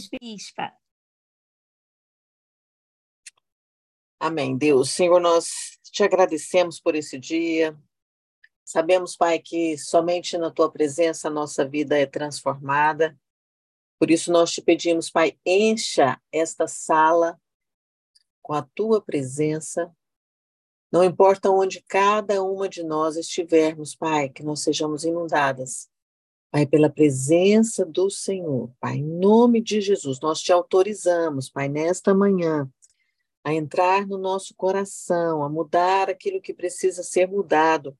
Bispa. Amém, Deus. Senhor, nós te agradecemos por esse dia. Sabemos, Pai, que somente na tua presença a nossa vida é transformada. Por isso nós te pedimos, Pai, encha esta sala com a tua presença. Não importa onde cada uma de nós estivermos, Pai, que nós sejamos inundadas. Pai, pela presença do Senhor, Pai, em nome de Jesus, nós te autorizamos, Pai, nesta manhã, a entrar no nosso coração, a mudar aquilo que precisa ser mudado.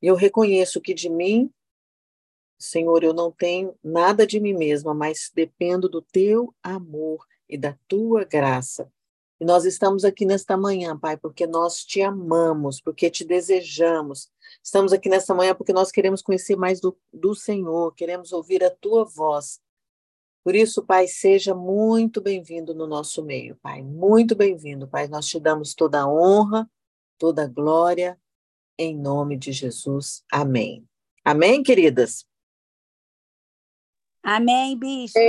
Eu reconheço que de mim, Senhor, eu não tenho nada de mim mesma, mas dependo do teu amor e da tua graça. E nós estamos aqui nesta manhã, Pai, porque nós te amamos, porque te desejamos. Estamos aqui nesta manhã porque nós queremos conhecer mais do, do Senhor, queremos ouvir a tua voz. Por isso, Pai, seja muito bem-vindo no nosso meio, Pai. Muito bem-vindo, Pai. Nós te damos toda a honra, toda a glória, em nome de Jesus. Amém. Amém, queridas? Amém, bispa.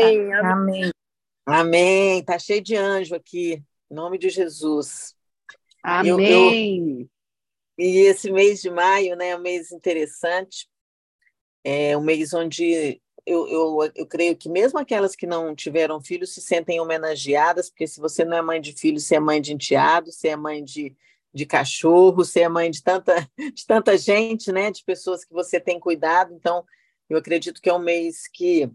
Amém. Amém. Tá cheio de anjo aqui. Em nome de Jesus. Amém. Eu, eu, e esse mês de maio né, é um mês interessante, é um mês onde eu, eu, eu creio que mesmo aquelas que não tiveram filhos se sentem homenageadas, porque se você não é mãe de filho, você é mãe de enteado, você é mãe de, de cachorro, você é mãe de tanta, de tanta gente, né, de pessoas que você tem cuidado. Então, eu acredito que é um mês que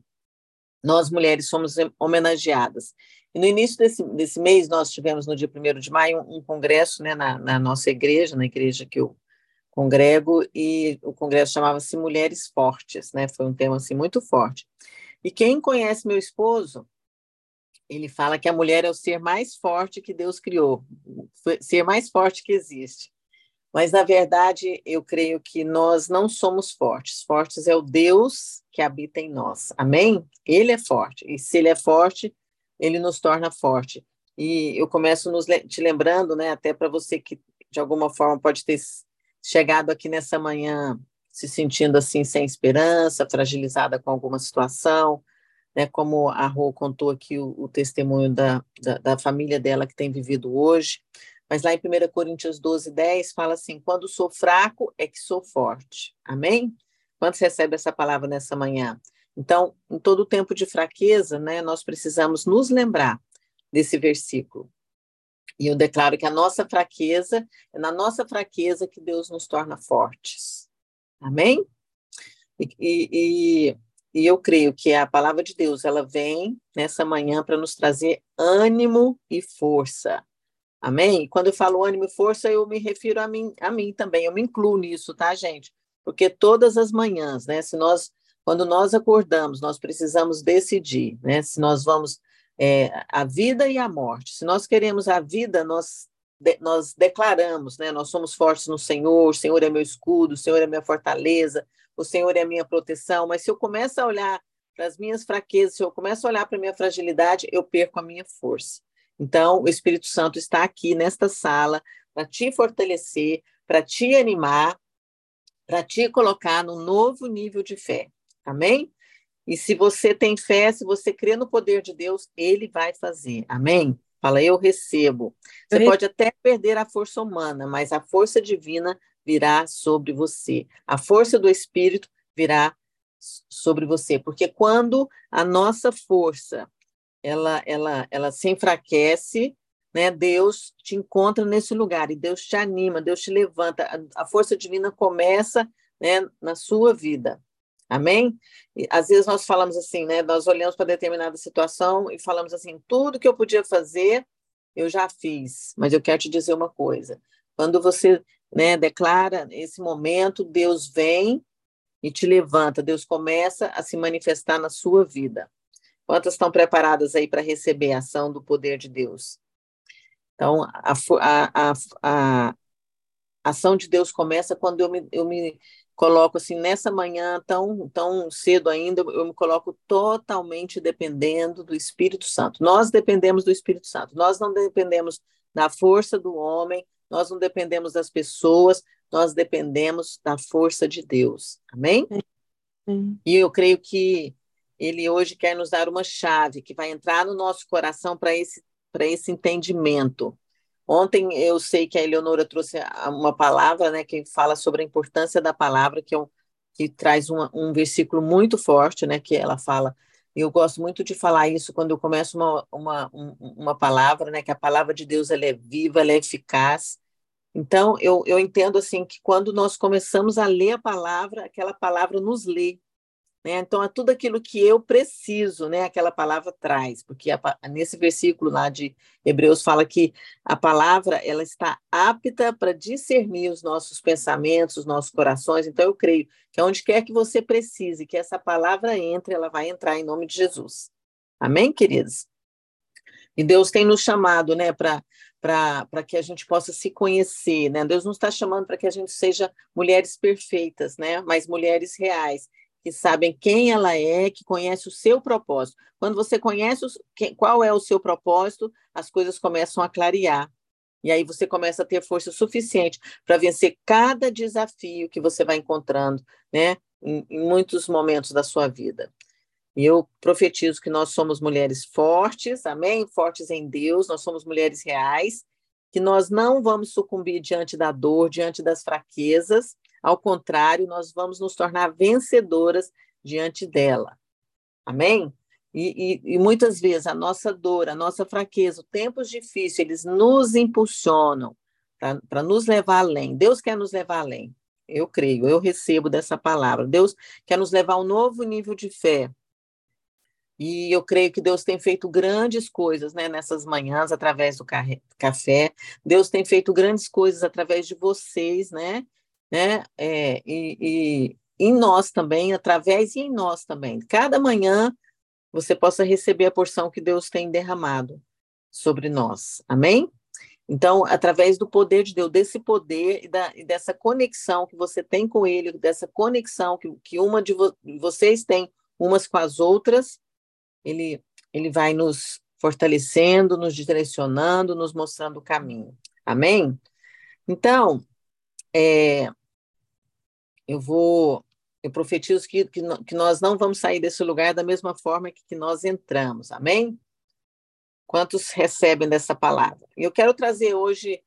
nós mulheres somos homenageadas. E no início desse, desse mês, nós tivemos, no dia 1 de maio, um, um congresso né, na, na, nossa igreja, na igreja que eu congrego, e o congresso chamava-se Mulheres Fortes, né? Foi um tema assim, muito forte. E quem conhece meu esposo, ele fala que a mulher é o ser mais forte que Deus criou, ser mais forte que existe. Mas, na verdade, eu creio que nós não somos fortes. Fortes é o Deus que habita em nós. Amém? Ele é forte. E se ele é forte, ele nos torna forte. E eu começo nos te lembrando, né, até para você que de alguma forma pode ter chegado aqui nessa manhã se sentindo assim sem esperança, fragilizada com alguma situação, né, como a Rô contou aqui o, o testemunho da, da, da, família dela que tem vivido hoje, mas lá em 1 Coríntios 12, 10 fala assim, quando sou fraco é que sou forte, amém? Quando você recebe essa palavra nessa manhã? Então, em todo tempo de fraqueza, né, nós precisamos nos lembrar desse versículo. E eu declaro que a nossa fraqueza, é na nossa fraqueza que Deus nos torna fortes. Amém? E, e, e eu creio que a palavra de Deus, ela vem nessa manhã para nos trazer ânimo e força. Amém? Quando eu falo ânimo e força, eu me refiro a mim, a mim também, eu me incluo nisso, tá, gente? Porque todas as manhãs, né, se nós quando nós acordamos, nós precisamos decidir, né? Se nós vamos é, a vida e a morte. Se nós queremos a vida, nós de, nós declaramos, né? Nós somos fortes no Senhor. O Senhor é meu escudo, o Senhor é minha fortaleza, o Senhor é minha proteção. Mas se eu começo a olhar para as minhas fraquezas, se eu começo a olhar para a minha fragilidade, eu perco a minha força. Então, o Espírito Santo está aqui nesta sala para te fortalecer, para te animar, para te colocar num novo nível de fé. Amém? E se você tem fé, se você crê no poder de Deus, ele vai fazer. Amém? Fala, eu recebo. Você eu pode até perder a força humana, mas a força divina virá sobre você. A força do Espírito virá sobre você, porque quando a nossa força ela ela ela se enfraquece, né? Deus te encontra nesse lugar e Deus te anima, Deus te levanta. A, a força divina começa, né, na sua vida. Amém? E, às vezes nós falamos assim, né? Nós olhamos para determinada situação e falamos assim: tudo que eu podia fazer, eu já fiz. Mas eu quero te dizer uma coisa: quando você né, declara esse momento, Deus vem e te levanta, Deus começa a se manifestar na sua vida. Quantas estão preparadas aí para receber a ação do poder de Deus? Então, a, a, a, a ação de Deus começa quando eu me, eu me coloco assim nessa manhã tão tão cedo ainda eu me coloco totalmente dependendo do Espírito Santo. Nós dependemos do Espírito Santo. Nós não dependemos da força do homem nós não dependemos das pessoas nós dependemos da força de Deus. Amém? E eu creio que ele hoje quer nos dar uma chave que vai entrar no nosso coração para esse, esse entendimento. Ontem eu sei que a Eleonora trouxe uma palavra né, que fala sobre a importância da palavra, que, é um, que traz uma, um versículo muito forte, né, que ela fala. Eu gosto muito de falar isso quando eu começo uma, uma, uma palavra, né, que a palavra de Deus ela é viva, ela é eficaz. Então, eu, eu entendo assim que quando nós começamos a ler a palavra, aquela palavra nos lê, né? Então, é tudo aquilo que eu preciso, né? aquela palavra traz, porque a, nesse versículo lá de Hebreus fala que a palavra ela está apta para discernir os nossos pensamentos, os nossos corações. Então, eu creio que onde quer que você precise, que essa palavra entre, ela vai entrar em nome de Jesus. Amém, queridos? E Deus tem nos chamado né, para para que a gente possa se conhecer, né? Deus não está chamando para que a gente seja mulheres perfeitas, né? Mas mulheres reais que sabem quem ela é, que conhece o seu propósito. Quando você conhece os, qual é o seu propósito, as coisas começam a clarear. E aí você começa a ter força suficiente para vencer cada desafio que você vai encontrando, né, em, em muitos momentos da sua vida. E eu profetizo que nós somos mulheres fortes, amém? Fortes em Deus, nós somos mulheres reais, que nós não vamos sucumbir diante da dor, diante das fraquezas, ao contrário, nós vamos nos tornar vencedoras diante dela. Amém? E, e, e, muitas vezes a nossa dor, a nossa fraqueza, tempos difíceis, eles nos impulsionam para nos levar além. Deus quer nos levar além. Eu creio, eu recebo dessa palavra. Deus quer nos levar a um novo nível de fé. E eu creio que Deus tem feito grandes coisas né, nessas manhãs através do café. Deus tem feito grandes coisas através de vocês, né? Né? É, e, e em nós também, através e em nós também. Cada manhã você possa receber a porção que Deus tem derramado sobre nós. Amém? Então, através do poder de Deus, desse poder e, da, e dessa conexão que você tem com Ele, dessa conexão que, que uma de vo vocês tem umas com as outras, ele, ele vai nos fortalecendo, nos direcionando, nos mostrando o caminho. Amém? Então, é, eu vou, eu profetizo que, que, que, nós não vamos sair desse lugar da mesma forma que, que nós entramos, amém? Quantos recebem dessa palavra? Eu quero trazer hoje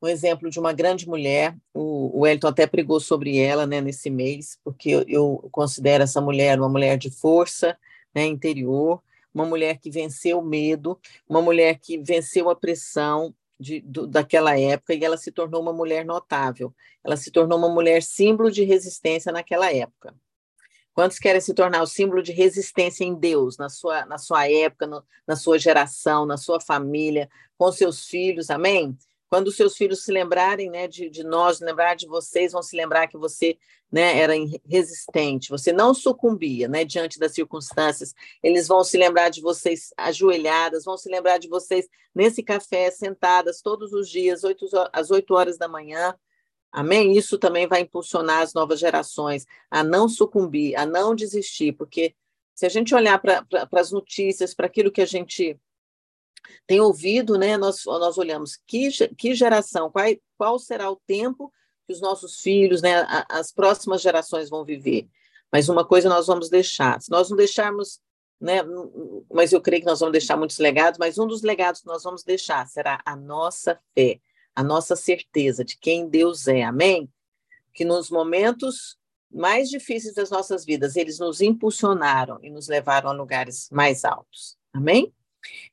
um exemplo de uma grande mulher, o, o Elton até pregou sobre ela né, nesse mês, porque eu, eu considero essa mulher uma mulher de força né, interior, uma mulher que venceu o medo, uma mulher que venceu a pressão, de, do, daquela época e ela se tornou uma mulher notável. Ela se tornou uma mulher símbolo de resistência naquela época. Quantos querem se tornar o símbolo de resistência em Deus, na sua, na sua época, no, na sua geração, na sua família, com seus filhos, amém? Quando seus filhos se lembrarem né, de, de nós, lembrar de vocês, vão se lembrar que você né, era resistente, você não sucumbia né, diante das circunstâncias. Eles vão se lembrar de vocês ajoelhadas, vão se lembrar de vocês nesse café, sentadas todos os dias, 8, às 8 horas da manhã. Amém? Isso também vai impulsionar as novas gerações a não sucumbir, a não desistir, porque se a gente olhar para as notícias, para aquilo que a gente tem ouvido, né, nós, nós olhamos que, que geração, qual, qual será o tempo que os nossos filhos, né, as próximas gerações vão viver. Mas uma coisa nós vamos deixar, se nós não deixarmos, né, mas eu creio que nós vamos deixar muitos legados, mas um dos legados que nós vamos deixar será a nossa fé, a nossa certeza de quem Deus é, amém? Que nos momentos mais difíceis das nossas vidas, eles nos impulsionaram e nos levaram a lugares mais altos, amém?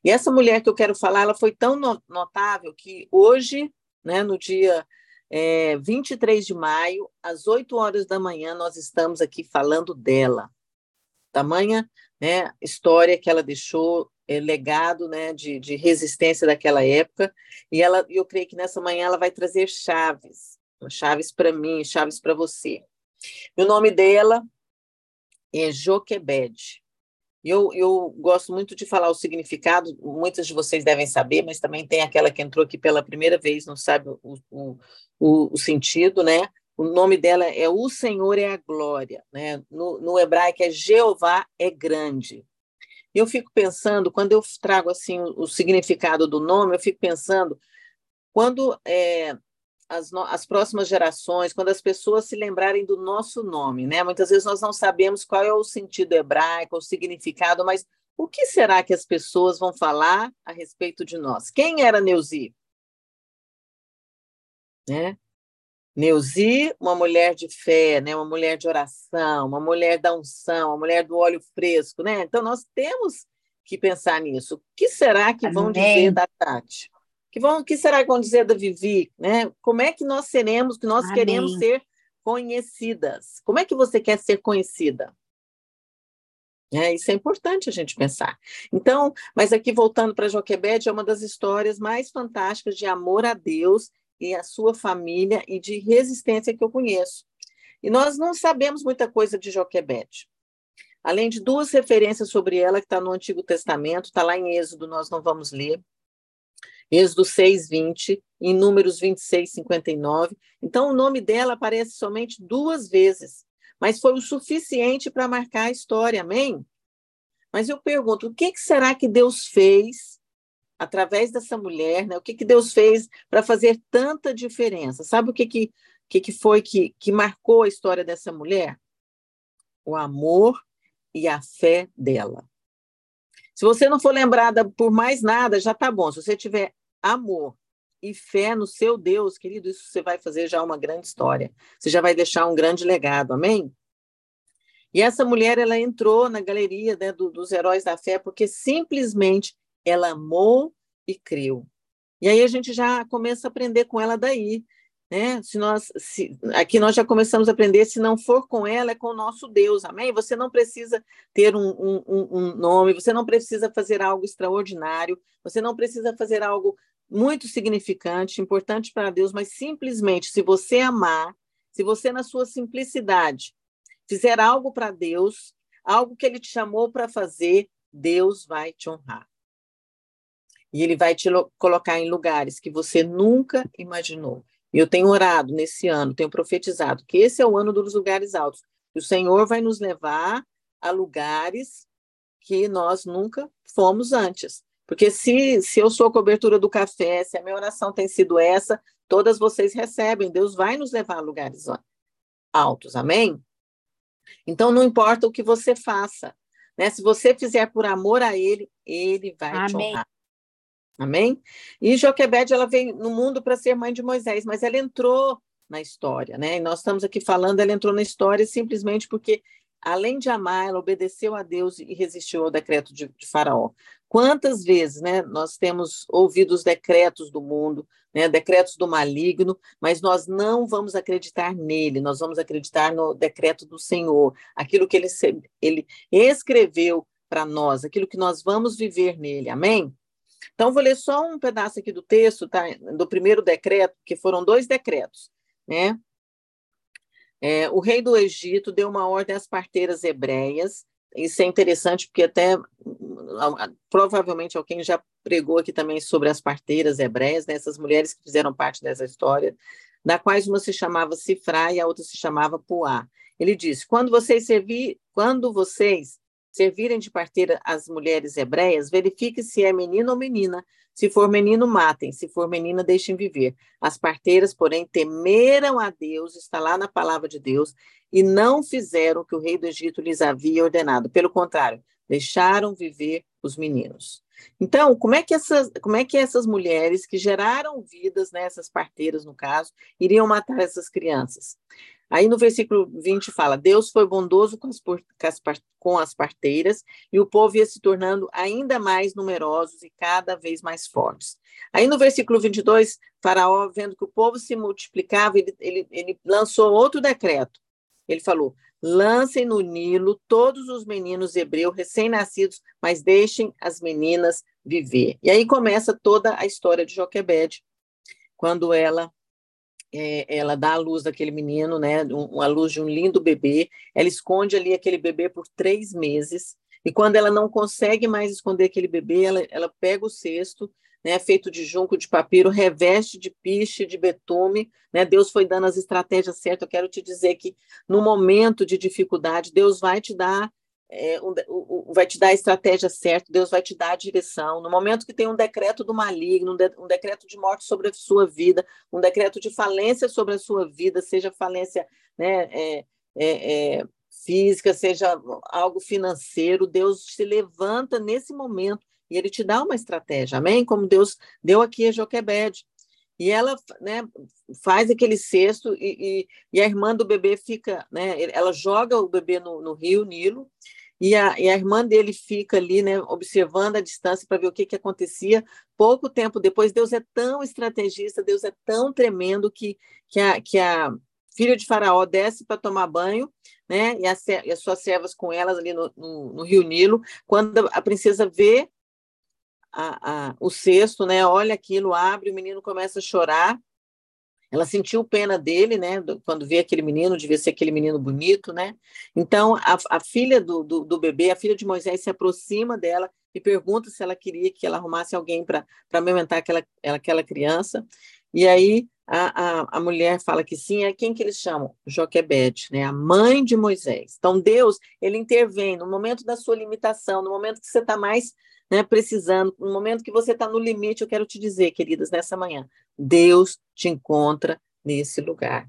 E essa mulher que eu quero falar, ela foi tão notável que hoje, né, no dia é, 23 de maio, às 8 horas da manhã, nós estamos aqui falando dela. Tamanha né, história que ela deixou, é, legado né, de, de resistência daquela época, e ela, eu creio que nessa manhã ela vai trazer chaves, chaves para mim, chaves para você. O nome dela é Joquebed. Eu, eu gosto muito de falar o significado, muitas de vocês devem saber, mas também tem aquela que entrou aqui pela primeira vez, não sabe o, o, o, sentido, né? O nome dela é O Senhor é a Glória, né? No, no hebraico é Jeová é grande. E eu fico pensando, quando eu trago assim o, o significado do nome, eu fico pensando, quando é, as, as, próximas gerações, quando as pessoas se lembrarem do nosso nome, né? Muitas vezes nós não sabemos qual é o sentido hebraico, o significado, mas o que será que as pessoas vão falar a respeito de nós? Quem era Neuzi? Né? Neuzi, uma mulher de fé, né? uma mulher de oração, uma mulher da unção, uma mulher do óleo fresco. Né? Então, nós temos que pensar nisso. O que será que Amém. vão dizer da Tati? Que vão, que será que vão dizer da Vivi? Né? Como é que nós seremos, que nós Amém. queremos ser conhecidas? Como é que você quer ser conhecida? É, isso é importante a gente pensar. Então, mas aqui voltando para Joquebede, é uma das histórias mais fantásticas de amor a Deus e a sua família e de resistência que eu conheço. E nós não sabemos muita coisa de Joquebede. Além de duas referências sobre ela que está no Antigo Testamento, está lá em Êxodo, nós não vamos ler. Êxodo 6, 20, em Números 26, 59. Então, o nome dela aparece somente duas vezes, mas foi o suficiente para marcar a história, amém? Mas eu pergunto, o que, que será que Deus fez através dessa mulher, né? O que, que Deus fez para fazer tanta diferença? Sabe o que, que, que, que foi que, que marcou a história dessa mulher? O amor e a fé dela. Se você não for lembrada por mais nada, já está bom. Se você tiver amor e fé no seu Deus, querido, isso você vai fazer já uma grande história. Você já vai deixar um grande legado, amém? E essa mulher, ela entrou na galeria né, do, dos heróis da fé porque simplesmente ela amou e creu. E aí a gente já começa a aprender com ela daí. Né? Se nós, se, aqui nós já começamos a aprender, se não for com ela, é com o nosso Deus, amém? Você não precisa ter um, um, um nome, você não precisa fazer algo extraordinário, você não precisa fazer algo muito significante, importante para Deus, mas simplesmente, se você amar, se você, na sua simplicidade, fizer algo para Deus, algo que Ele te chamou para fazer, Deus vai te honrar. E Ele vai te colocar em lugares que você nunca imaginou. E eu tenho orado nesse ano, tenho profetizado que esse é o ano dos lugares altos. O Senhor vai nos levar a lugares que nós nunca fomos antes. Porque se, se eu sou a cobertura do café, se a minha oração tem sido essa, todas vocês recebem. Deus vai nos levar a lugares altos. Amém? Então, não importa o que você faça. Né? Se você fizer por amor a Ele, Ele vai Amém. te honrar. Amém? E Joquebede, ela veio no mundo para ser mãe de Moisés, mas ela entrou na história, né? E nós estamos aqui falando, ela entrou na história simplesmente porque, além de amar, ela obedeceu a Deus e resistiu ao decreto de, de Faraó. Quantas vezes, né, nós temos ouvido os decretos do mundo, né, decretos do maligno, mas nós não vamos acreditar nele, nós vamos acreditar no decreto do Senhor, aquilo que ele, ele escreveu para nós, aquilo que nós vamos viver nele, amém? Então, vou ler só um pedaço aqui do texto, tá? do primeiro decreto, que foram dois decretos. Né? É, o rei do Egito deu uma ordem às parteiras hebreias. Isso é interessante, porque até provavelmente alguém já pregou aqui também sobre as parteiras hebreias, né? essas mulheres que fizeram parte dessa história, da quais uma se chamava Sifra e a outra se chamava Puá. Ele disse: quando vocês servir, quando vocês servirem de parteira as mulheres hebreias, verifique se é menino ou menina. Se for menino, matem. Se for menina, deixem viver. As parteiras, porém, temeram a Deus, está lá na palavra de Deus, e não fizeram o que o rei do Egito lhes havia ordenado. Pelo contrário, deixaram viver os meninos. Então, como é que essas, como é que essas mulheres que geraram vidas, né, parteiras no caso, iriam matar essas crianças? Aí no versículo 20 fala: Deus foi bondoso com as, com as parteiras e o povo ia se tornando ainda mais numerosos e cada vez mais fortes. Aí no versículo 22, Faraó, vendo que o povo se multiplicava, ele, ele, ele lançou outro decreto. Ele falou: lancem no Nilo todos os meninos hebreus recém-nascidos, mas deixem as meninas viver. E aí começa toda a história de Joquebede, quando ela é, ela dá a luz daquele menino, né, um, a luz de um lindo bebê, ela esconde ali aquele bebê por três meses, e quando ela não consegue mais esconder aquele bebê, ela, ela pega o cesto, né, feito de junco de papiro, reveste de piche, de betume, né, Deus foi dando as estratégias certas, eu quero te dizer que no momento de dificuldade, Deus vai te dar é, um, vai te dar a estratégia certa, Deus vai te dar a direção. No momento que tem um decreto do maligno, um, de, um decreto de morte sobre a sua vida, um decreto de falência sobre a sua vida, seja falência né, é, é, é física, seja algo financeiro, Deus se levanta nesse momento e ele te dá uma estratégia, amém? Como Deus deu aqui a Joquebede. E ela né, faz aquele cesto e, e, e, a irmã do bebê fica, né, ela joga o bebê no, no rio Nilo e a, e a, irmã dele fica ali, né, observando a distância para ver o que, que acontecia. Pouco tempo depois, Deus é tão estrategista, Deus é tão tremendo que, que, a, que a filha de Faraó desce para tomar banho, né, e, a, e, as suas servas com elas ali no, no, no rio Nilo. Quando a princesa vê a, a, o cesto, né? Olha aquilo, abre, o menino começa a chorar. Ela sentiu pena dele, né? Quando vê aquele menino, devia ser aquele menino bonito, né? Então, a, a filha do, do, do, bebê, a filha de Moisés, se aproxima dela e pergunta se ela queria que ela arrumasse alguém para amamentar aquela, aquela criança. E aí a, a, a mulher fala que sim. É quem que eles chamam? Joquebede, né? A mãe de Moisés. Então, Deus, ele intervém no momento da sua limitação, no momento que você está mais né, precisando, no momento que você está no limite, eu quero te dizer, queridas, nessa manhã, Deus te encontra nesse lugar.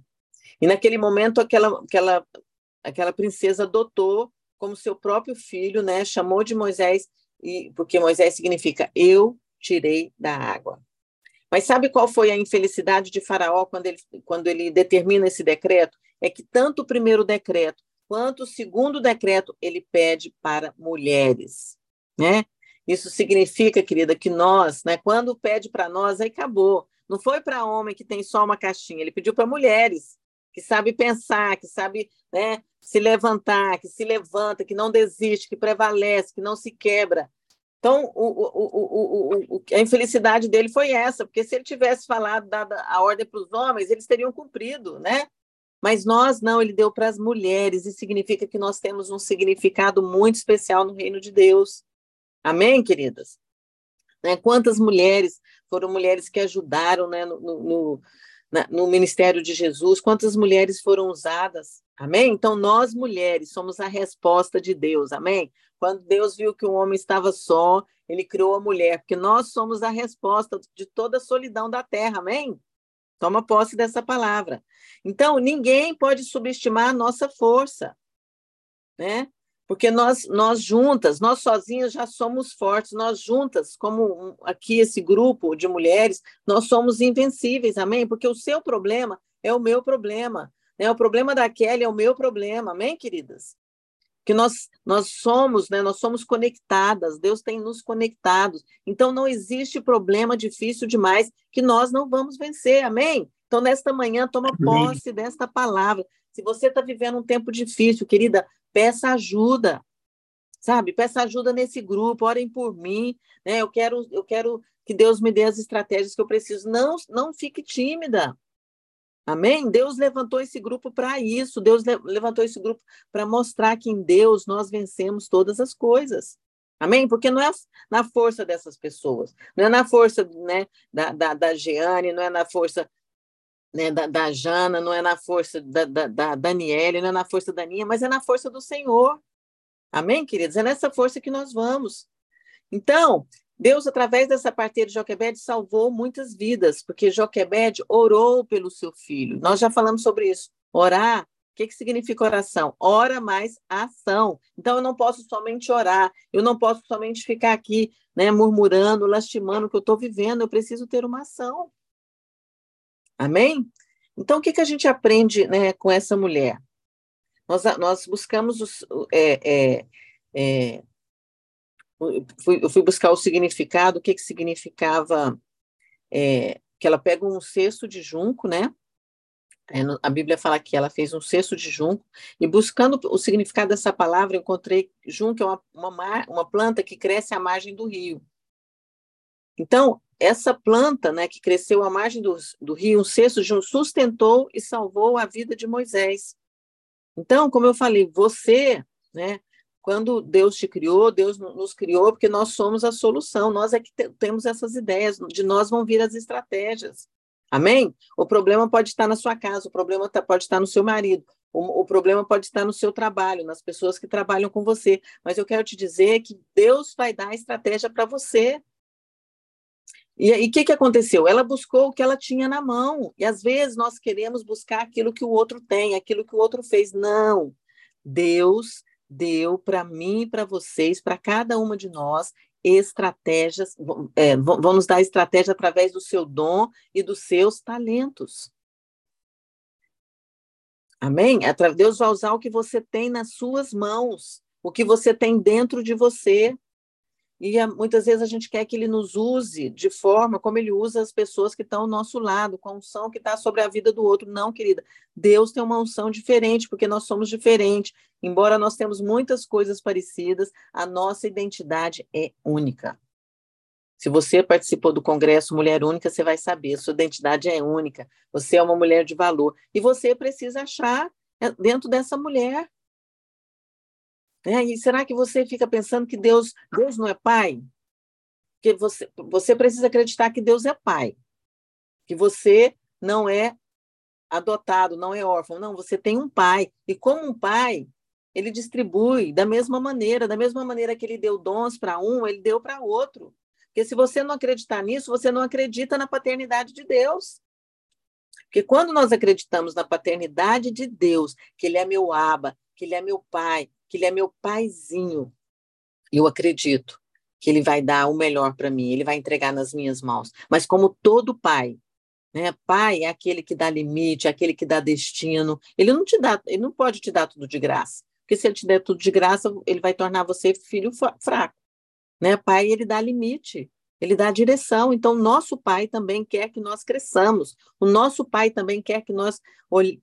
E naquele momento, aquela, aquela, aquela princesa adotou como seu próprio filho, né, chamou de Moisés, e, porque Moisés significa eu tirei da água. Mas sabe qual foi a infelicidade de Faraó quando ele, quando ele determina esse decreto? É que tanto o primeiro decreto quanto o segundo decreto ele pede para mulheres, né? Isso significa, querida, que nós, né, quando pede para nós, aí acabou. Não foi para homem que tem só uma caixinha, ele pediu para mulheres que sabe pensar, que sabe né, se levantar, que se levanta, que não desiste, que prevalece, que não se quebra. Então, o, o, o, a infelicidade dele foi essa, porque se ele tivesse falado, dado a ordem para os homens, eles teriam cumprido, né? Mas nós não, ele deu para as mulheres, e significa que nós temos um significado muito especial no reino de Deus. Amém, queridas? Né? Quantas mulheres foram mulheres que ajudaram né, no, no, na, no ministério de Jesus? Quantas mulheres foram usadas? Amém? Então, nós mulheres somos a resposta de Deus. Amém? Quando Deus viu que o homem estava só, ele criou a mulher, porque nós somos a resposta de toda a solidão da terra. Amém? Toma posse dessa palavra. Então, ninguém pode subestimar a nossa força, né? Porque nós, nós juntas, nós sozinhas já somos fortes, nós juntas, como aqui esse grupo de mulheres, nós somos invencíveis, amém? Porque o seu problema é o meu problema, né? O problema da Kelly é o meu problema, amém, queridas? Que nós, nós somos, né? Nós somos conectadas, Deus tem nos conectados, então não existe problema difícil demais que nós não vamos vencer, amém? Então, nesta manhã, toma posse desta palavra. Se você está vivendo um tempo difícil, querida, peça ajuda, sabe? Peça ajuda nesse grupo, orem por mim, né? Eu quero, eu quero que Deus me dê as estratégias que eu preciso. Não, não fique tímida. Amém? Deus levantou esse grupo para isso. Deus levantou esse grupo para mostrar que em Deus nós vencemos todas as coisas. Amém? Porque não é na força dessas pessoas, não é na força né, da, da, da Jeane, não é na força né, da, da, Jana, não é na força da, da, da Daniele, não é na força da Ninha, mas é na força do Senhor. Amém, queridos? É nessa força que nós vamos. Então, Deus, através dessa parteira de Joquebede, salvou muitas vidas, porque Joquebede orou pelo seu filho. Nós já falamos sobre isso. Orar, o que, que significa oração? Ora mais ação. Então, eu não posso somente orar, eu não posso somente ficar aqui né, murmurando, lastimando o que eu estou vivendo, eu preciso ter uma ação. Amém? Então, o que, que a gente aprende né, com essa mulher? Nós, nós buscamos os, é, é, é, fui, eu fui buscar o significado, o que, que significava é, que ela pega um cesto de junco, né? É, a Bíblia fala que ela fez um cesto de junco, e buscando o significado dessa palavra, encontrei junco é uma, uma, uma planta que cresce à margem do rio. Então, essa planta, né, que cresceu à margem do, do rio, um cesto de um sustentou e salvou a vida de Moisés. Então, como eu falei, você, né, quando Deus te criou, Deus nos criou porque nós somos a solução, nós é que temos essas ideias, de nós vão vir as estratégias. Amém? O problema pode estar na sua casa, o problema tá, pode estar no seu marido, O, o, problema pode estar no seu trabalho, nas pessoas que trabalham com você. Mas eu quero te dizer que Deus vai dar a estratégia para você. E o que, que aconteceu? Ela buscou o que ela tinha na mão. E às vezes nós queremos buscar aquilo que o outro tem, aquilo que o outro fez. Não. Deus deu para mim e para vocês, para cada uma de nós, estratégias, é, dar estratégia através do seu dom e dos seus talentos. Amém? Deus vai usar o que você tem nas suas mãos, o que você tem dentro de você. E muitas vezes a gente quer que ele nos use de forma como ele usa as pessoas que estão ao nosso lado, com a unção que está sobre a vida do outro. Não, querida. Deus tem uma unção diferente, porque nós somos diferentes. Embora nós temos muitas coisas parecidas, a nossa identidade é única. Se você participou do Congresso Mulher Única, você vai saber, sua identidade é única, você é uma mulher de valor. E você precisa achar é, dentro dessa mulher. É, e será que você fica pensando que Deus, Deus não é pai? Que você, você precisa acreditar que Deus é pai. Que você não é adotado, não é órfão. Não, você tem um pai. E como um pai, ele distribui da mesma maneira, da mesma maneira que ele deu dons para um, ele deu para outro. Porque se você não acreditar nisso, você não acredita na paternidade de Deus. Porque quando nós acreditamos na paternidade de Deus, que Ele é meu aba, que Ele é meu pai, que Ele é meu paizinho, eu acredito que Ele vai dar o melhor para mim, Ele vai entregar nas minhas mãos. Mas como todo pai, né? Pai é aquele que dá limite, é aquele que dá destino. Ele não te dá, ele não pode te dar tudo de graça. Porque se ele te der tudo de graça, ele vai tornar você filho fraco. Né? Pai, ele dá limite, ele dá direção. Então, nosso pai também quer que nós cresçamos. O nosso pai também quer que nós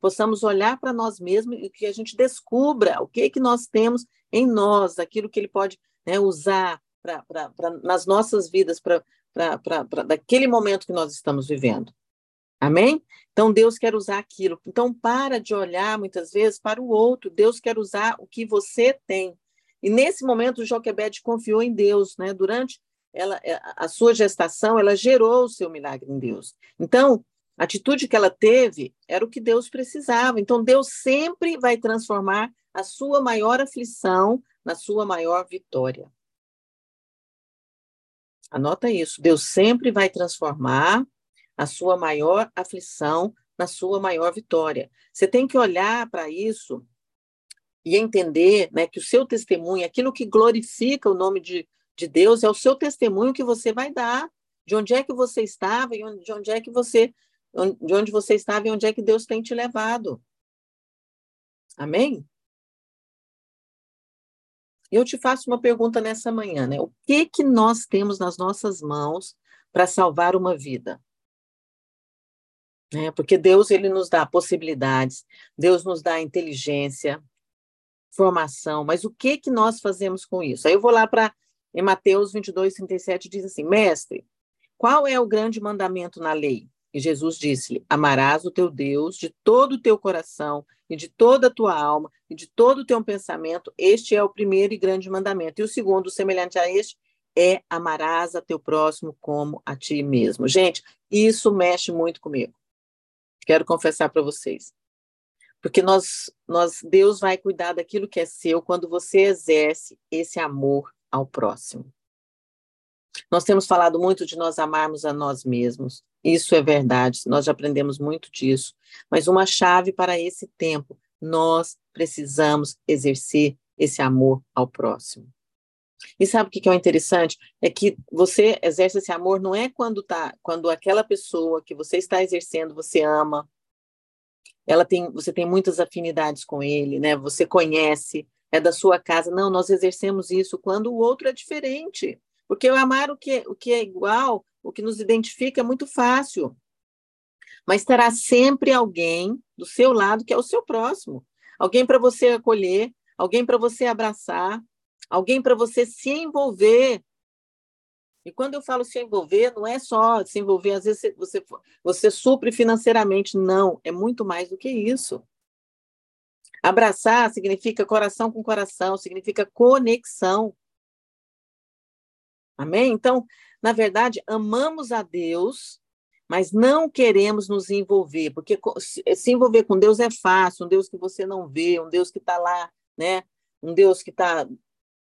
possamos olhar para nós mesmos e que a gente descubra o que, que nós temos em nós, aquilo que ele pode né, usar pra, pra, pra, nas nossas vidas, para daquele momento que nós estamos vivendo. Amém? Então, Deus quer usar aquilo. Então, para de olhar muitas vezes para o outro. Deus quer usar o que você tem. E nesse momento, Joquebede confiou em Deus, né? Durante ela, é, a sua gestação, ela gerou o seu milagre em Deus. Então, a atitude que ela teve era o que Deus precisava. Então, Deus sempre vai transformar a sua maior aflição na sua maior vitória. Anota isso. Deus sempre vai transformar a sua maior aflição na sua maior vitória. Você tem que olhar para isso e entender né, que o seu testemunho, aquilo que glorifica o nome de, de Deus, é o seu testemunho que você vai dar, de onde é que você estava e de onde é que você, de onde você estava e onde é que Deus tem te levado. Amém? Eu te faço uma pergunta nessa manhã, né? O que que nós temos nas nossas mãos para salvar uma vida? Né? Porque Deus ele nos dá possibilidades, Deus nos dá inteligência, formação, mas o que que nós fazemos com isso? Aí eu vou lá para em Mateus 22, 37, diz assim, mestre, qual é o grande mandamento na lei? E Jesus disse-lhe, amarás o teu Deus de todo o teu coração e de toda a tua alma e de todo o teu pensamento, este é o primeiro e grande mandamento. E o segundo, semelhante a este, é amarás a teu próximo como a ti mesmo. Gente, isso mexe muito comigo. Quero confessar para vocês. Porque nós, nós, Deus vai cuidar daquilo que é seu quando você exerce esse amor ao próximo. Nós temos falado muito de nós amarmos a nós mesmos. Isso é verdade, nós já aprendemos muito disso. Mas uma chave para esse tempo, nós precisamos exercer esse amor ao próximo. E sabe o que é interessante? É que você exerce esse amor não é quando tá, quando aquela pessoa que você está exercendo você ama, ela tem, você tem muitas afinidades com ele, né? Você conhece, é da sua casa. Não, nós exercemos isso quando o outro é diferente. Porque eu amar o que, o que é igual, o que nos identifica é muito fácil. Mas terá sempre alguém do seu lado que é o seu próximo. Alguém para você acolher, alguém para você abraçar, alguém para você se envolver e quando eu falo se envolver, não é só se envolver, às vezes você, você supre financeiramente, não, é muito mais do que isso. Abraçar significa coração com coração, significa conexão. Amém? Então, na verdade, amamos a Deus, mas não queremos nos envolver, porque se envolver com Deus é fácil, um Deus que você não vê, um Deus que está lá, né? Um Deus que está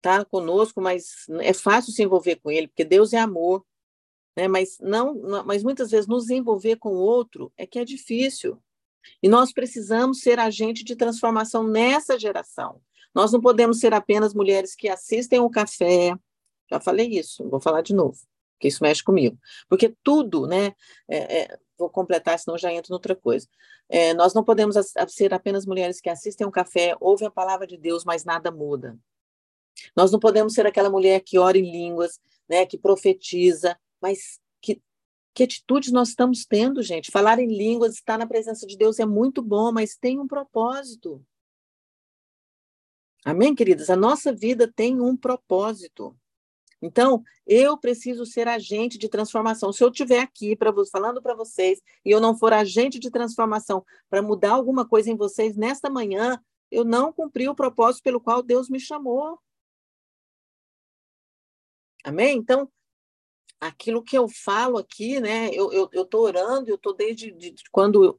tá conosco, mas é fácil se envolver com Ele, porque Deus é amor, né? Mas não, mas muitas vezes nos envolver com o outro é que é difícil. E nós precisamos ser agente de transformação nessa geração. Nós não podemos ser apenas mulheres que assistem o café. Já falei isso, vou falar de novo, porque isso mexe comigo. Porque tudo, né? É, é, vou completar, senão já entro em outra coisa. É, nós não podemos ser apenas mulheres que assistem um café, ouvem a palavra de Deus, mas nada muda. Nós não podemos ser aquela mulher que ora em línguas, né, que profetiza, mas que, atitudes nós estamos tendo, gente? Falar em línguas, estar na presença de Deus é muito bom, mas tem um propósito. Amém, queridas? A nossa vida tem um propósito. Então, eu preciso ser agente de transformação. Se eu estiver aqui para falando para vocês e eu não for agente de transformação para mudar alguma coisa em vocês nesta manhã, eu não cumpri o propósito pelo qual Deus me chamou. Amém? Então, aquilo que eu falo aqui, né? Eu estou eu, eu orando, eu estou desde de, de quando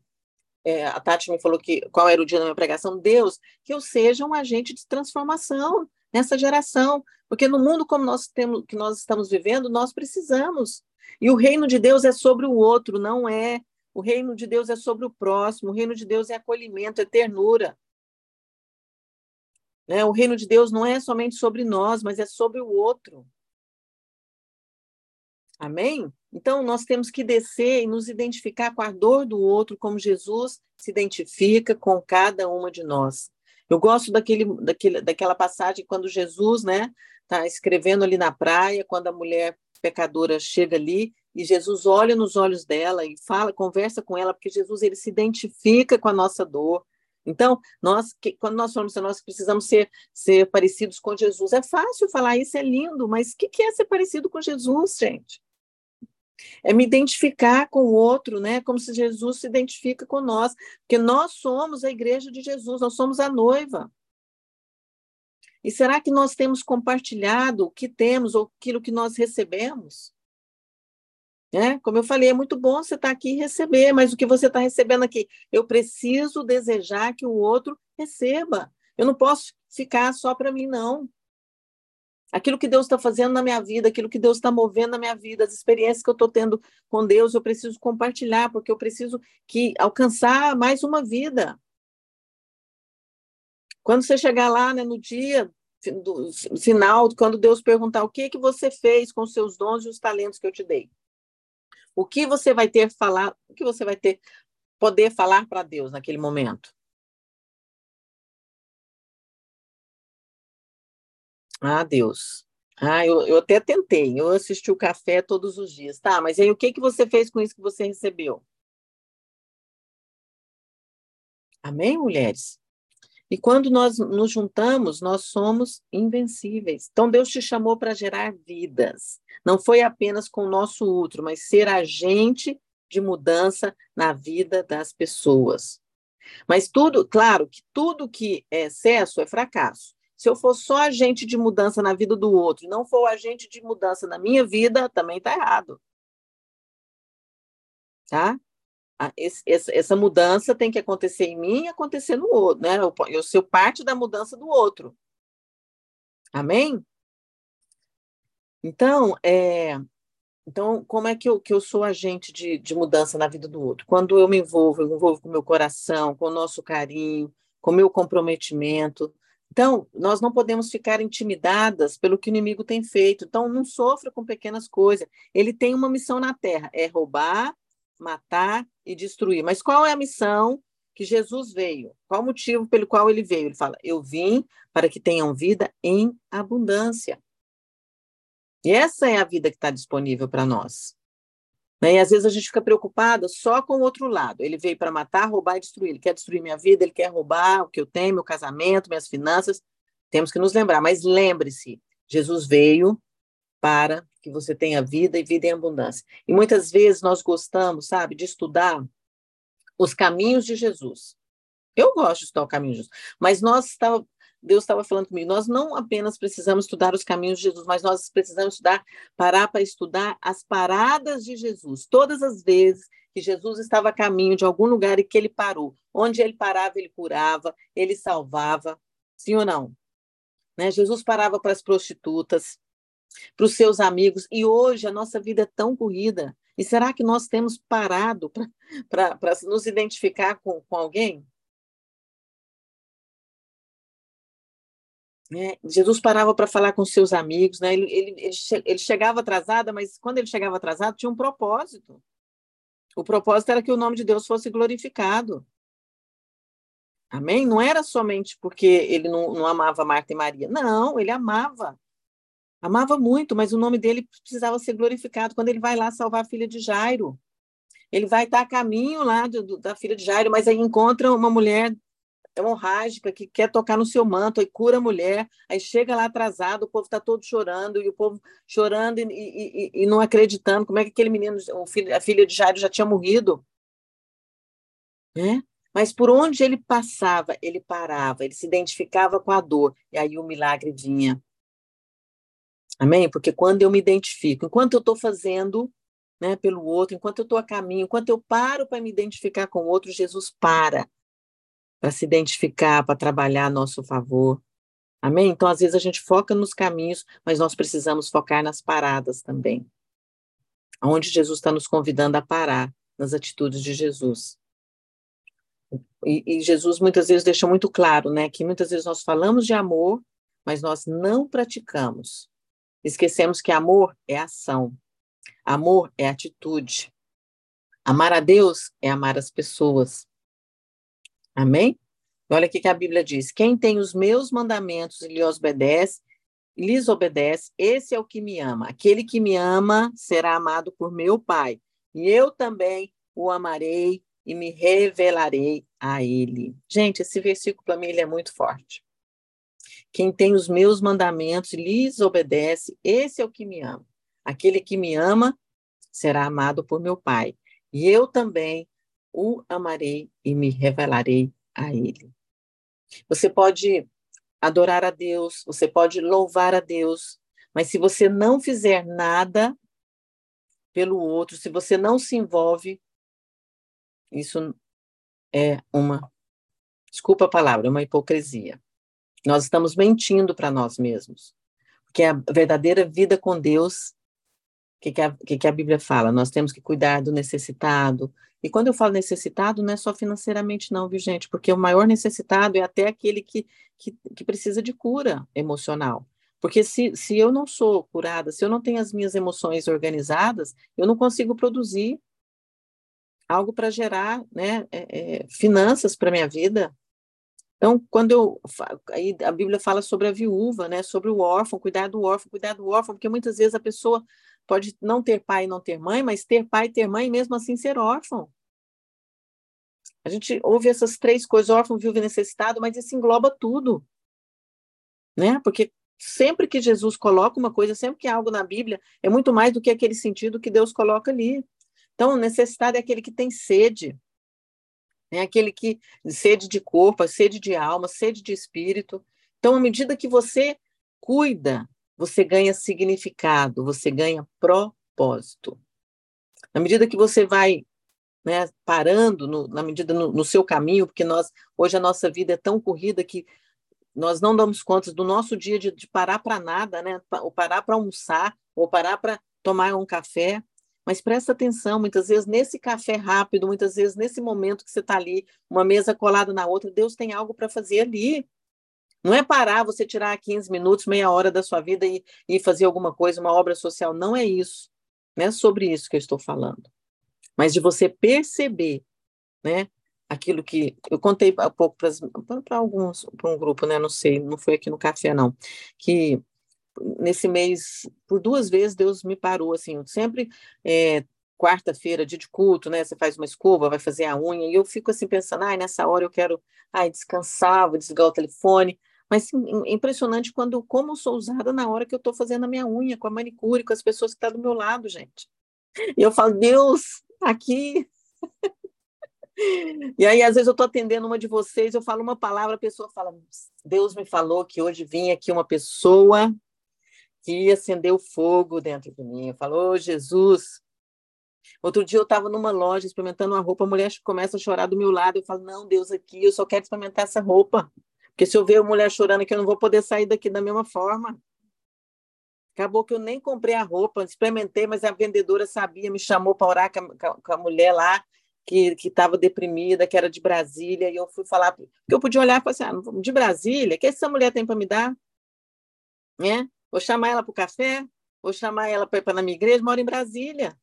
é, a Tati me falou que qual era o dia da minha pregação, Deus, que eu seja um agente de transformação nessa geração, porque no mundo como nós temos, que nós estamos vivendo, nós precisamos. E o reino de Deus é sobre o outro, não é. O reino de Deus é sobre o próximo, o reino de Deus é acolhimento, é ternura. Né? O reino de Deus não é somente sobre nós, mas é sobre o outro. Amém? Então, nós temos que descer e nos identificar com a dor do outro, como Jesus se identifica com cada uma de nós. Eu gosto daquele, daquele, daquela passagem quando Jesus né, está escrevendo ali na praia, quando a mulher pecadora chega ali e Jesus olha nos olhos dela e fala, conversa com ela, porque Jesus ele se identifica com a nossa dor. Então, nós, que, quando nós falamos que nós precisamos ser, ser parecidos com Jesus, é fácil falar isso, é lindo, mas o que, que é ser parecido com Jesus, gente? É me identificar com o outro, né? Como se Jesus se identifica com nós, porque nós somos a igreja de Jesus, nós somos a noiva. E será que nós temos compartilhado o que temos ou aquilo que nós recebemos? É, como eu falei, é muito bom você estar tá aqui e receber, mas o que você está recebendo aqui? Eu preciso desejar que o outro receba. Eu não posso ficar só para mim, não aquilo que Deus está fazendo na minha vida, aquilo que Deus está movendo na minha vida, as experiências que eu estou tendo com Deus, eu preciso compartilhar, porque eu preciso que alcançar mais uma vida. Quando você chegar lá né, no dia do final, quando Deus perguntar o que que você fez com os seus dons e os talentos que eu te dei, o que você vai ter falar, o que você vai ter poder falar para Deus naquele momento? Ah, Deus. Ah, eu, eu até tentei. Eu assisti o café todos os dias. Tá, mas aí o que, que você fez com isso que você recebeu? Amém, mulheres? E quando nós nos juntamos, nós somos invencíveis. Então, Deus te chamou para gerar vidas. Não foi apenas com o nosso útero, mas ser agente de mudança na vida das pessoas. Mas tudo, claro, que tudo que é excesso é fracasso. Se eu for só agente de mudança na vida do outro não for agente de mudança na minha vida, também está errado. Tá? Essa mudança tem que acontecer em mim e acontecer no outro, né? Eu sou parte da mudança do outro. Amém? Então, é, então como é que eu, que eu sou agente de, de mudança na vida do outro? Quando eu me envolvo, eu me envolvo com o meu coração, com o nosso carinho, com o meu comprometimento, então, nós não podemos ficar intimidadas pelo que o inimigo tem feito. Então, não sofra com pequenas coisas. Ele tem uma missão na terra: é roubar, matar e destruir. Mas qual é a missão que Jesus veio? Qual o motivo pelo qual ele veio? Ele fala: Eu vim para que tenham vida em abundância. E essa é a vida que está disponível para nós. Né? E às vezes a gente fica preocupada só com o outro lado. Ele veio para matar, roubar e destruir. Ele quer destruir minha vida, ele quer roubar o que eu tenho, meu casamento, minhas finanças. Temos que nos lembrar. Mas lembre-se, Jesus veio para que você tenha vida e vida em abundância. E muitas vezes nós gostamos, sabe, de estudar os caminhos de Jesus. Eu gosto de estudar o caminho de Jesus, mas nós Deus estava falando comigo, nós não apenas precisamos estudar os caminhos de Jesus, mas nós precisamos estudar, parar para estudar as paradas de Jesus. Todas as vezes que Jesus estava a caminho de algum lugar e que ele parou, onde ele parava, ele curava, ele salvava, sim ou não? Né? Jesus parava para as prostitutas, para os seus amigos, e hoje a nossa vida é tão corrida. E será que nós temos parado para nos identificar com, com alguém? Né? Jesus parava para falar com seus amigos, né? ele, ele, ele, ele chegava atrasado, mas quando ele chegava atrasado tinha um propósito. O propósito era que o nome de Deus fosse glorificado. Amém? Não era somente porque ele não, não amava Marta e Maria. Não, ele amava. Amava muito, mas o nome dele precisava ser glorificado. Quando ele vai lá salvar a filha de Jairo, ele vai estar a caminho lá do, do, da filha de Jairo, mas aí encontra uma mulher hemorrágica que quer tocar no seu manto, aí cura a mulher, aí chega lá atrasado, o povo está todo chorando, e o povo chorando e, e, e, não acreditando como é que aquele menino, a filha de Jairo já tinha morrido. Né? Mas por onde ele passava, ele parava, ele se identificava com a dor, e aí o milagre vinha. Amém? Porque quando eu me identifico, enquanto eu estou fazendo né, pelo outro, enquanto eu estou a caminho, enquanto eu paro para me identificar com o outro, Jesus para para se identificar, para trabalhar a nosso favor. Amém? Então, às vezes, a gente foca nos caminhos, mas nós precisamos focar nas paradas também. Onde Jesus está nos convidando a parar, nas atitudes de Jesus. E, e, Jesus muitas vezes deixa muito claro, né, que muitas vezes nós falamos de amor, mas nós não praticamos. Esquecemos que amor é ação, amor é atitude. Amar a Deus é amar as pessoas. Amém? Olha o que a Bíblia diz: quem tem os meus mandamentos e lhes obedece, lhes obedece, esse é o que me ama. Aquele que me ama será amado por meu Pai, e eu também o amarei e me revelarei a ele. Gente, esse versículo para mim ele é muito forte. Quem tem os meus mandamentos e lhes obedece, esse é o que me ama. Aquele que me ama será amado por meu Pai, e eu também o amarei e me revelarei a ele. Você pode adorar a Deus, você pode louvar a Deus, mas se você não fizer nada pelo outro, se você não se envolve, isso é uma, desculpa a palavra, é uma hipocrisia. Nós estamos mentindo para nós mesmos. Porque a verdadeira vida com Deus, o que, que, que a Bíblia fala? Nós temos que cuidar do necessitado, e quando eu falo necessitado, não é só financeiramente, não, viu, gente? Porque o maior necessitado é até aquele que, que, que precisa de cura emocional. Porque se, se eu não sou curada, se eu não tenho as minhas emoções organizadas, eu não consigo produzir algo para gerar né, é, é, finanças para minha vida. Então, quando eu. Aí a Bíblia fala sobre a viúva, né, sobre o órfão, cuidar do órfão, cuidar do órfão, porque muitas vezes a pessoa pode não ter pai e não ter mãe, mas ter pai e ter mãe e mesmo assim ser órfão. A gente ouve essas três coisas, órfão, viúvo e necessitado, mas isso engloba tudo. Né? Porque sempre que Jesus coloca uma coisa, sempre que há algo na Bíblia, é muito mais do que aquele sentido que Deus coloca ali. Então, necessitado é aquele que tem sede, né? aquele que sede de corpo, sede de alma, sede de espírito. Então, à medida que você cuida você ganha significado, você ganha propósito. Na medida que você vai né, parando, no, na medida no, no, seu caminho, porque nós hoje a nossa vida é tão corrida que nós não damos conta do nosso dia de, de parar para nada, né? Ou parar para almoçar, ou parar para tomar um café. Mas presta atenção, muitas vezes nesse café rápido, muitas vezes nesse momento que você está ali, uma mesa colada na outra, Deus tem algo para fazer ali. Não é parar você tirar 15 minutos, meia hora da sua vida e, e fazer alguma coisa, uma obra social. Não é isso. Não é sobre isso que eu estou falando. Mas de você perceber, né? Aquilo que eu contei há pouco para alguns, para um grupo, né? Não sei, não foi aqui no café, não. Que nesse mês, por duas vezes, Deus me parou, assim, sempre é, quarta-feira, dia de culto, né? Você faz uma escova, vai fazer a unha, e eu fico assim pensando, ai, nessa hora eu quero, ai, descansar, vou desligar o telefone. Mas é impressionante quando como sou usada na hora que eu estou fazendo a minha unha, com a manicure, com as pessoas que estão tá do meu lado, gente. E eu falo, Deus, aqui. E aí, às vezes, eu estou atendendo uma de vocês, eu falo uma palavra, a pessoa fala: Deus me falou que hoje vinha aqui uma pessoa que acendeu fogo dentro de mim. Falou, oh, Jesus. Outro dia eu estava numa loja experimentando uma roupa, a mulher começa a chorar do meu lado. Eu falo: Não, Deus, aqui, eu só quero experimentar essa roupa. Porque se eu ver a mulher chorando aqui, eu não vou poder sair daqui da mesma forma. Acabou que eu nem comprei a roupa, experimentei, mas a vendedora sabia, me chamou para orar com a, com a mulher lá, que estava deprimida, que era de Brasília, e eu fui falar, porque eu podia olhar e falar assim, ah, de Brasília, o que essa mulher tem para me dar? Né? Vou chamar ela para o café, vou chamar ela para ir para minha igreja, moro em Brasília.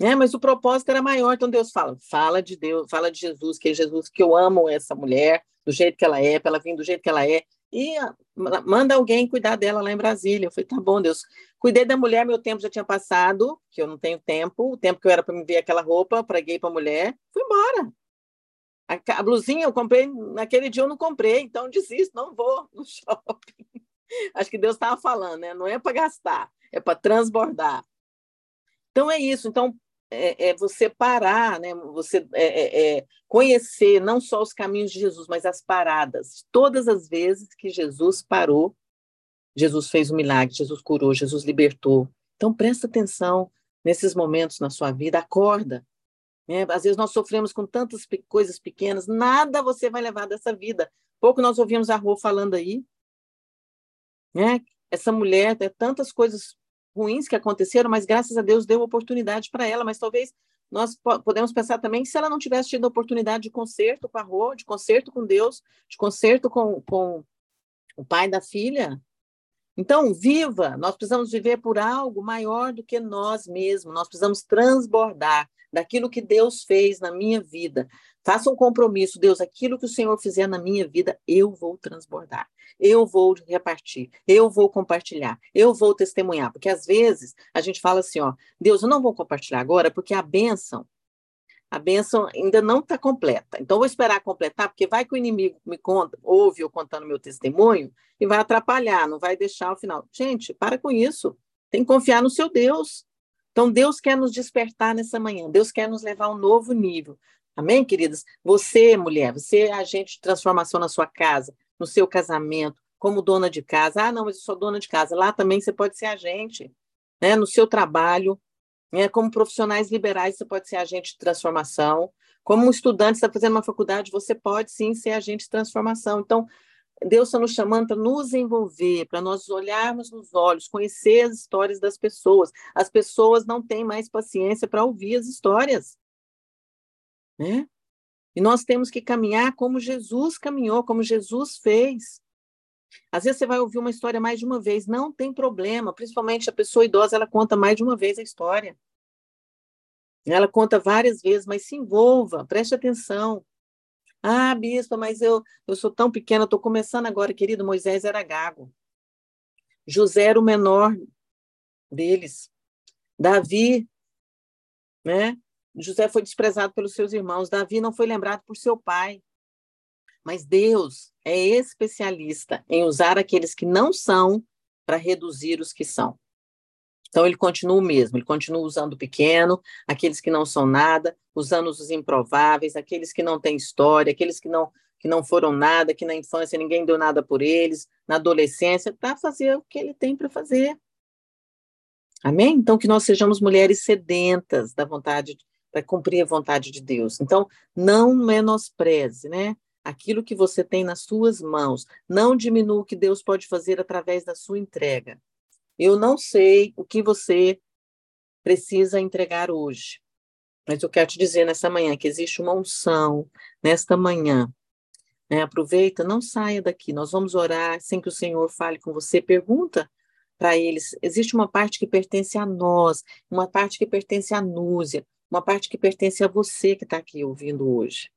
Né? Mas o propósito era maior, então Deus fala, fala de Deus, fala de Jesus, que é Jesus, que eu amo essa mulher, do jeito que ela é, para ela vir do jeito que ela é, e ah, manda alguém cuidar dela lá em Brasília. Eu falei, tá bom, Deus. Cuidei da mulher, meu tempo já tinha passado, que eu não tenho tempo, o tempo que eu era para me ver aquela roupa, preguei para mulher, fui embora. A, a, blusinha eu comprei, naquele dia eu não comprei, então desisto, não vou no shopping. Acho que Deus estava falando, né? Não é para gastar, é para transbordar. Então é isso. Então, é, é, você parar, né? você é, é, é, conhecer não só os caminhos de Jesus, mas as paradas. Todas as vezes que Jesus parou, Jesus fez um milagre, Jesus curou, Jesus libertou. Então presta atenção nesses momentos na sua vida, acorda. Né? Às vezes nós sofremos com tantas coisas pequenas, nada você vai levar dessa vida. Pouco nós ouvimos a Rô falando aí, né? Essa mulher, tem tantas coisas ruins que aconteceram, mas graças a Deus deu oportunidade para ela. Mas talvez nós podemos pensar também se ela não tivesse tido oportunidade de conserto com a Rô, de conserto com Deus, de conserto com, com o pai da filha. Então, viva! Nós precisamos viver por algo maior do que nós mesmos. Nós precisamos transbordar daquilo que Deus fez na minha vida. Faça um compromisso, Deus, aquilo que o Senhor fizer na minha vida, eu vou transbordar, eu vou repartir, eu vou compartilhar, eu vou testemunhar. Porque às vezes a gente fala assim, ó, Deus, eu não vou compartilhar agora, porque a bênção, a bênção ainda não está completa. Então, vou esperar completar, porque vai que o inimigo me conta, ouve eu contando meu testemunho, e vai atrapalhar, não vai deixar o final. Gente, para com isso. Tem que confiar no seu Deus. Então, Deus quer nos despertar nessa manhã, Deus quer nos levar a um novo nível. Amém, queridas? Você, mulher, você é agente de transformação na sua casa, no seu casamento, como dona de casa. Ah, não, mas eu sou dona de casa. Lá também você pode ser agente, né? No seu trabalho, né? como profissionais liberais, você pode ser agente de transformação. Como um estudante está fazendo uma faculdade, você pode sim ser agente de transformação. Então, Deus está nos chamando para nos envolver, para nós olharmos nos olhos, conhecer as histórias das pessoas. As pessoas não têm mais paciência para ouvir as histórias né? E nós temos que caminhar como Jesus caminhou, como Jesus fez. Às vezes você vai ouvir uma história mais de uma vez, não tem problema, principalmente a pessoa idosa, ela conta mais de uma vez a história. Ela conta várias vezes, mas se envolva, preste atenção. Ah, bispa, mas eu, eu sou tão pequena, estou começando agora, querido. Moisés era gago. José era o menor deles. Davi, né? José foi desprezado pelos seus irmãos, Davi não foi lembrado por seu pai. Mas Deus é especialista em usar aqueles que não são para reduzir os que são. Então ele continua o mesmo, ele continua usando o pequeno, aqueles que não são nada, usando os improváveis, aqueles que não têm história, aqueles que não que não foram nada, que na infância ninguém deu nada por eles, na adolescência, para fazer o que ele tem para fazer. Amém? Então que nós sejamos mulheres sedentas da vontade para cumprir a vontade de Deus. Então, não menospreze, né? Aquilo que você tem nas suas mãos. Não diminua o que Deus pode fazer através da sua entrega. Eu não sei o que você precisa entregar hoje, mas eu quero te dizer nessa manhã que existe uma unção nesta manhã. Né? Aproveita, não saia daqui. Nós vamos orar sem que o Senhor fale com você. Pergunta para eles. Existe uma parte que pertence a nós, uma parte que pertence à Núzia, uma parte que pertence a você que está aqui ouvindo hoje.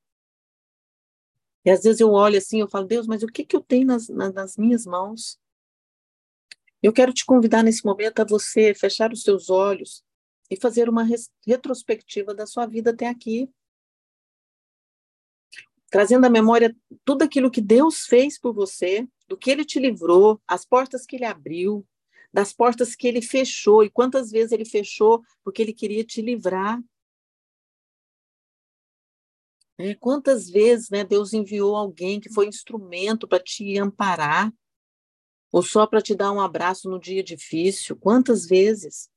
E às vezes eu olho assim, eu falo, Deus, mas o que, que eu tenho nas, nas, minhas mãos? Eu quero te convidar nesse momento a você fechar os seus olhos e fazer uma retrospectiva da sua vida até aqui. Trazendo à memória tudo aquilo que Deus fez por você, do que ele te livrou, as portas que ele abriu, das portas que ele fechou, e quantas vezes ele fechou porque ele queria te livrar. É, quantas vezes né, Deus enviou alguém que foi instrumento para te amparar, ou só para te dar um abraço no dia difícil? Quantas vezes?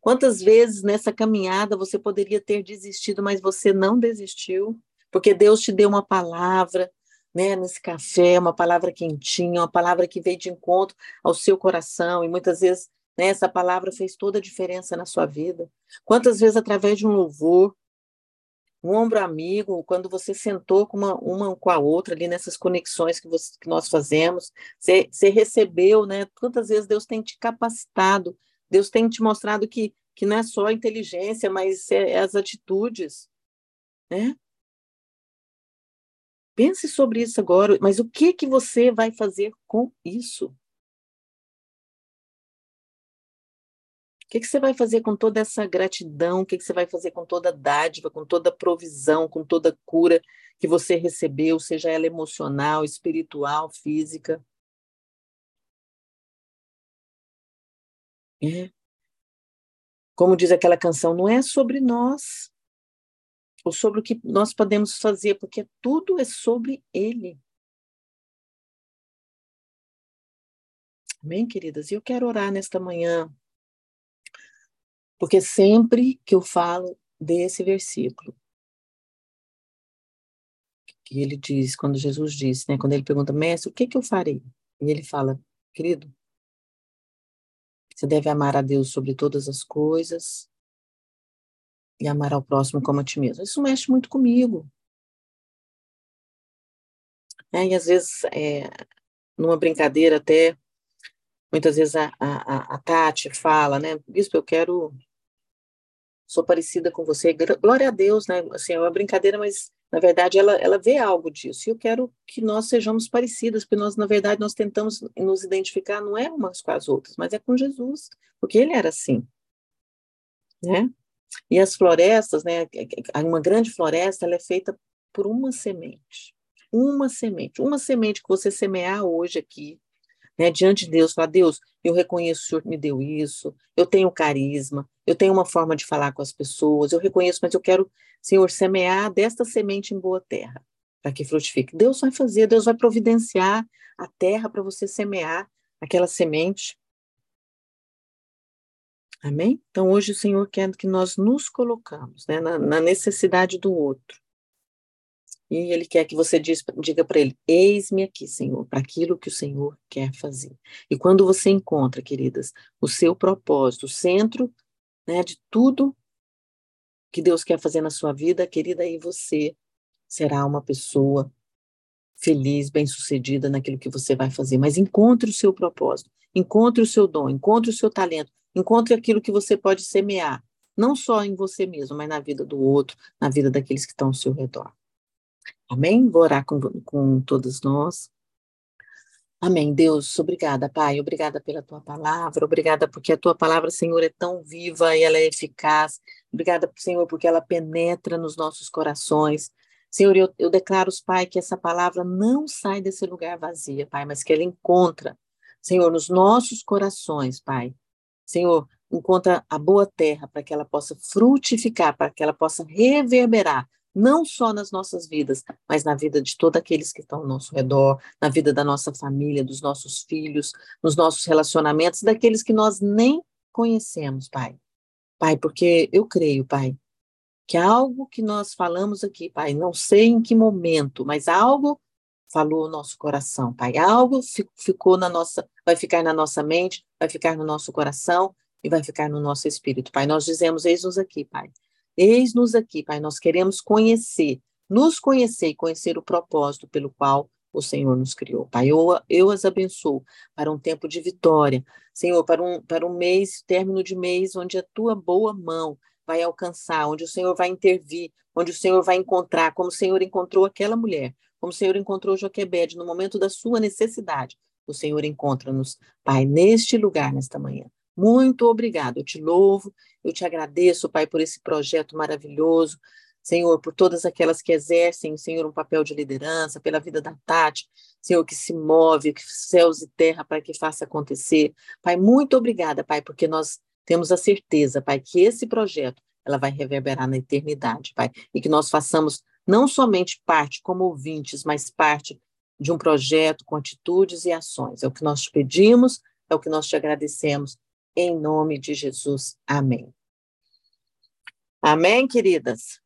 Quantas vezes nessa caminhada você poderia ter desistido, mas você não desistiu? Porque Deus te deu uma palavra, né, nesse café, uma palavra quentinha, uma palavra que veio de encontro ao seu coração, e muitas vezes né, essa palavra fez toda a diferença na sua vida. Quantas vezes, através de um louvor, um ombro amigo, quando você sentou com uma, uma com a outra ali nessas conexões que, você, que nós fazemos, você, você recebeu, né? Quantas vezes Deus tem te capacitado, Deus tem te mostrado que, que não é só a inteligência, mas é, é as atitudes, né? Pense sobre isso agora, mas o que que você vai fazer com isso? O que, que você vai fazer com toda essa gratidão? O que, que você vai fazer com toda a dádiva, com toda provisão, com toda a cura que você recebeu, seja ela emocional, espiritual, física? É. Como diz aquela canção, não é sobre nós, ou sobre o que nós podemos fazer, porque tudo é sobre Ele. Amém, queridas? E eu quero orar nesta manhã porque sempre que eu falo desse versículo, que ele diz, quando Jesus diz, né, quando ele pergunta, mestre, o que, que eu farei? E ele fala, querido, você deve amar a Deus sobre todas as coisas e amar ao próximo como a ti mesmo. Isso mexe muito comigo. É, e às vezes, é, numa brincadeira até, muitas vezes a, a, a Tati fala, né, bispo, eu quero sou parecida com você. Glória a Deus, né? Assim, é uma brincadeira, mas na verdade ela, ela vê algo disso. E eu quero que nós sejamos parecidas, porque nós, na verdade, nós tentamos nos identificar não é umas com as outras, mas é com Jesus, porque ele era assim, né? E as florestas, né? Uma grande floresta, ela é feita por uma semente. Uma semente, uma semente que você semear hoje aqui, né, diante de Deus, falar, Deus, eu reconheço que o Senhor me deu isso, eu tenho carisma, eu tenho uma forma de falar com as pessoas, eu reconheço, mas eu quero, Senhor, semear desta semente em boa terra, para que frutifique. Deus vai fazer, Deus vai providenciar a terra para você semear aquela semente. Amém? Então, hoje o Senhor quer que nós nos colocamos né, na, na necessidade do outro. E ele quer que você diz, diga para ele: Eis-me aqui, Senhor, para aquilo que o Senhor quer fazer. E quando você encontra, queridas, o seu propósito, o centro né, de tudo que Deus quer fazer na sua vida, querida, aí você será uma pessoa feliz, bem-sucedida naquilo que você vai fazer. Mas encontre o seu propósito, encontre o seu dom, encontre o seu talento, encontre aquilo que você pode semear, não só em você mesmo, mas na vida do outro, na vida daqueles que estão ao seu redor. Amém? Vou orar com, com todos nós. Amém. Deus, obrigada, Pai. Obrigada pela tua palavra. Obrigada porque a tua palavra, Senhor, é tão viva e ela é eficaz. Obrigada, Senhor, porque ela penetra nos nossos corações. Senhor, eu, eu declaro, Pai, que essa palavra não sai desse lugar vazia, Pai, mas que ela encontra, Senhor, nos nossos corações, Pai. Senhor, encontra a boa terra para que ela possa frutificar, para que ela possa reverberar não só nas nossas vidas, mas na vida de todos aqueles que estão ao nosso redor, na vida da nossa família, dos nossos filhos, nos nossos relacionamentos, daqueles que nós nem conhecemos, Pai. Pai, porque eu creio, Pai, que algo que nós falamos aqui, Pai, não sei em que momento, mas algo falou o nosso coração, Pai. Algo ficou na nossa, vai ficar na nossa mente, vai ficar no nosso coração e vai ficar no nosso espírito, Pai. Nós dizemos, eis-nos aqui, Pai. Eis-nos aqui, Pai, nós queremos conhecer, nos conhecer e conhecer o propósito pelo qual o Senhor nos criou. Pai, eu, eu as abençoo para um tempo de vitória, Senhor, para um, para um mês, término de mês, onde a tua boa mão vai alcançar, onde o Senhor vai intervir, onde o Senhor vai encontrar, como o Senhor encontrou aquela mulher, como o Senhor encontrou Joquebede no momento da sua necessidade. O Senhor encontra-nos, Pai, neste lugar, nesta manhã. Muito obrigado. Eu te louvo, eu te agradeço, Pai, por esse projeto maravilhoso. Senhor, por todas aquelas que exercem, Senhor, um papel de liderança, pela vida da Tati, Senhor, que se move, que céus e terra para que faça acontecer. Pai, muito obrigada, Pai, porque nós temos a certeza, Pai, que esse projeto ela vai reverberar na eternidade, Pai, e que nós façamos não somente parte como ouvintes, mas parte de um projeto com atitudes e ações. É o que nós te pedimos, é o que nós te agradecemos, em nome de Jesus. Amém. Amém, queridas?